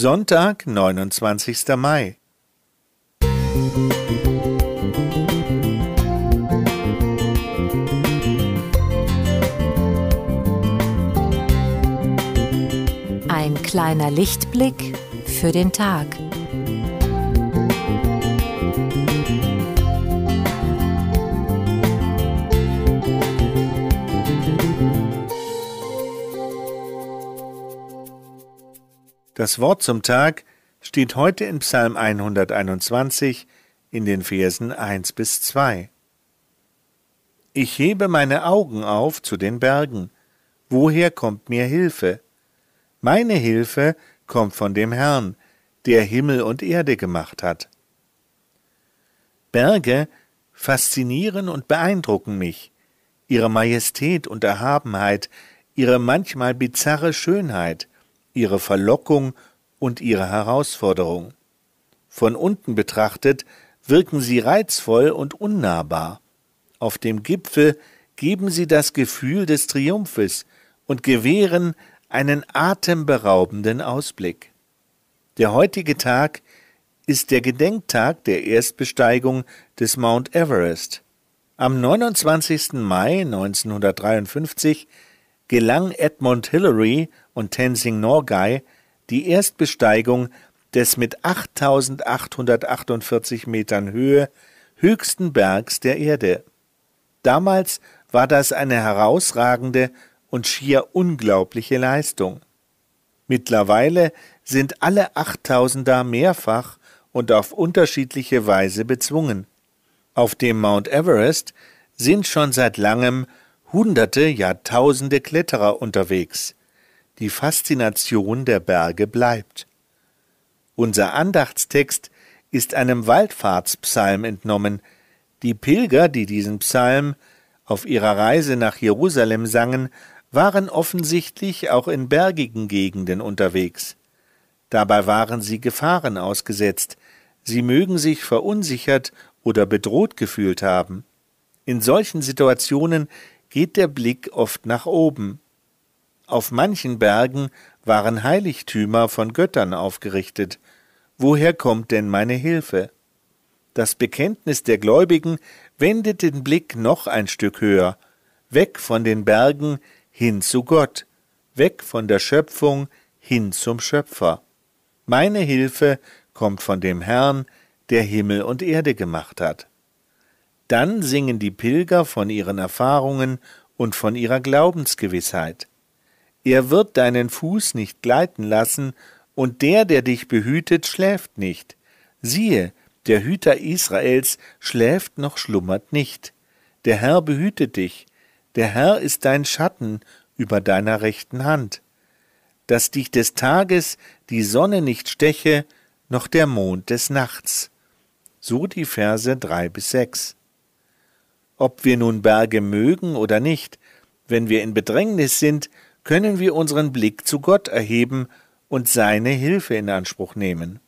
Sonntag, 29. Mai. Ein kleiner Lichtblick für den Tag. Das Wort zum Tag steht heute in Psalm 121 in den Versen 1 bis 2. Ich hebe meine Augen auf zu den Bergen. Woher kommt mir Hilfe? Meine Hilfe kommt von dem Herrn, der Himmel und Erde gemacht hat. Berge faszinieren und beeindrucken mich. Ihre Majestät und Erhabenheit, ihre manchmal bizarre Schönheit, ihre Verlockung und ihre Herausforderung. Von unten betrachtet wirken sie reizvoll und unnahbar. Auf dem Gipfel geben sie das Gefühl des Triumphes und gewähren einen atemberaubenden Ausblick. Der heutige Tag ist der Gedenktag der Erstbesteigung des Mount Everest. Am 29. Mai 1953 gelang Edmund Hillary und Tenzing Norgay die Erstbesteigung des mit 8848 Metern Höhe höchsten Bergs der Erde. Damals war das eine herausragende und schier unglaubliche Leistung. Mittlerweile sind alle Achttausender mehrfach und auf unterschiedliche Weise bezwungen. Auf dem Mount Everest sind schon seit langem Hunderte, Jahrtausende Kletterer unterwegs. Die Faszination der Berge bleibt. Unser Andachtstext ist einem Wallfahrtspsalm entnommen. Die Pilger, die diesen Psalm auf ihrer Reise nach Jerusalem sangen, waren offensichtlich auch in bergigen Gegenden unterwegs. Dabei waren sie Gefahren ausgesetzt, sie mögen sich verunsichert oder bedroht gefühlt haben. In solchen Situationen geht der Blick oft nach oben. Auf manchen Bergen waren Heiligtümer von Göttern aufgerichtet. Woher kommt denn meine Hilfe? Das Bekenntnis der Gläubigen wendet den Blick noch ein Stück höher, weg von den Bergen hin zu Gott, weg von der Schöpfung hin zum Schöpfer. Meine Hilfe kommt von dem Herrn, der Himmel und Erde gemacht hat. Dann singen die Pilger von ihren Erfahrungen und von ihrer Glaubensgewissheit. Er wird deinen Fuß nicht gleiten lassen, und der, der dich behütet, schläft nicht. Siehe, der Hüter Israels schläft noch schlummert nicht. Der Herr behütet dich, der Herr ist dein Schatten über deiner rechten Hand. Dass dich des Tages die Sonne nicht steche, noch der Mond des Nachts. So die Verse drei bis sechs ob wir nun Berge mögen oder nicht, wenn wir in Bedrängnis sind, können wir unseren Blick zu Gott erheben und seine Hilfe in Anspruch nehmen.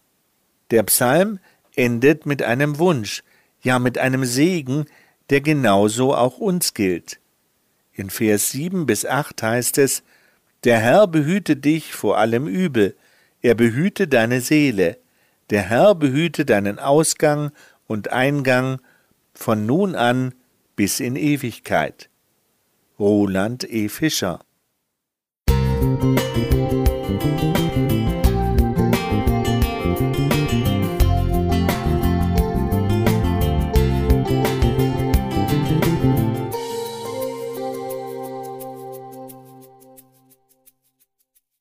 Der Psalm endet mit einem Wunsch, ja mit einem Segen, der genauso auch uns gilt. In Vers 7 bis 8 heißt es, Der Herr behüte dich vor allem Übel, er behüte deine Seele, der Herr behüte deinen Ausgang und Eingang von nun an bis in Ewigkeit. Roland E. Fischer Musik